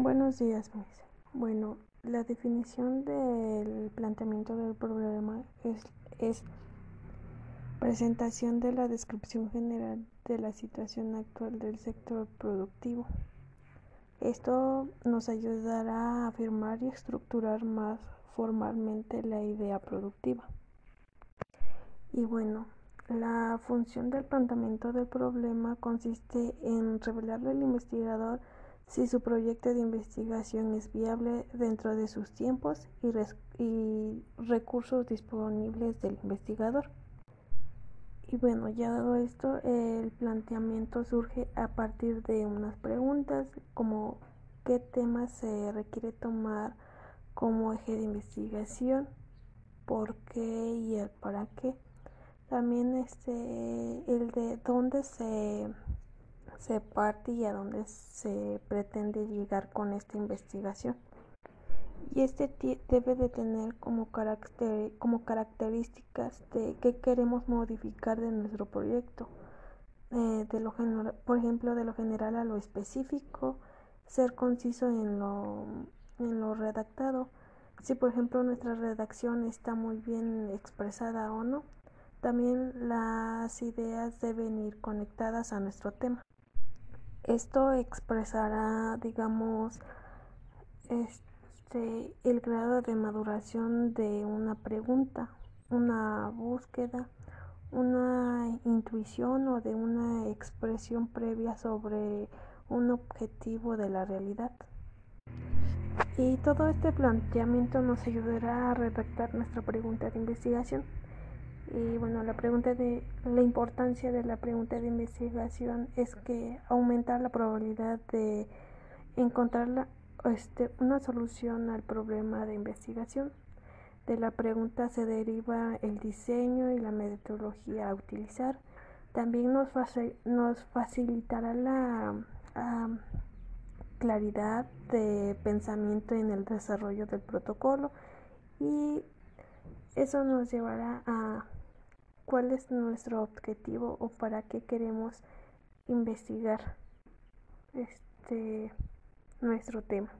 Buenos días, Miss. Bueno, la definición del planteamiento del problema es, es, presentación de la descripción general de la situación actual del sector productivo. Esto nos ayudará a afirmar y estructurar más formalmente la idea productiva. Y bueno, la función del planteamiento del problema consiste en revelarle al investigador si su proyecto de investigación es viable dentro de sus tiempos y, recursos disponibles del investigador. Y bueno, ya dado esto, el planteamiento surge a partir de unas preguntas como qué temas se requiere tomar como eje de investigación, por qué y el para qué. También este el de dónde se se parte y a dónde se pretende llegar con esta investigación. Y este debe de tener como, como características de qué queremos modificar de nuestro proyecto. Eh, de lo por ejemplo, de lo general a lo específico, ser conciso en lo, en lo redactado. Si por ejemplo nuestra redacción está muy bien expresada o no, también las ideas deben ir conectadas a nuestro tema. Esto expresará, digamos, este, el grado de maduración de una pregunta, una búsqueda, una intuición o de una expresión previa sobre un objetivo de la realidad. Y todo este planteamiento nos ayudará a redactar nuestra pregunta de investigación. Y bueno, la pregunta de la importancia de la pregunta de investigación es que aumenta la probabilidad de encontrar este, una solución al problema de investigación. De la pregunta se deriva el diseño y la metodología a utilizar. También nos, nos facilitará la claridad de pensamiento en el desarrollo del protocolo y eso nos llevará a cuál es nuestro objetivo o para qué queremos investigar este nuestro tema.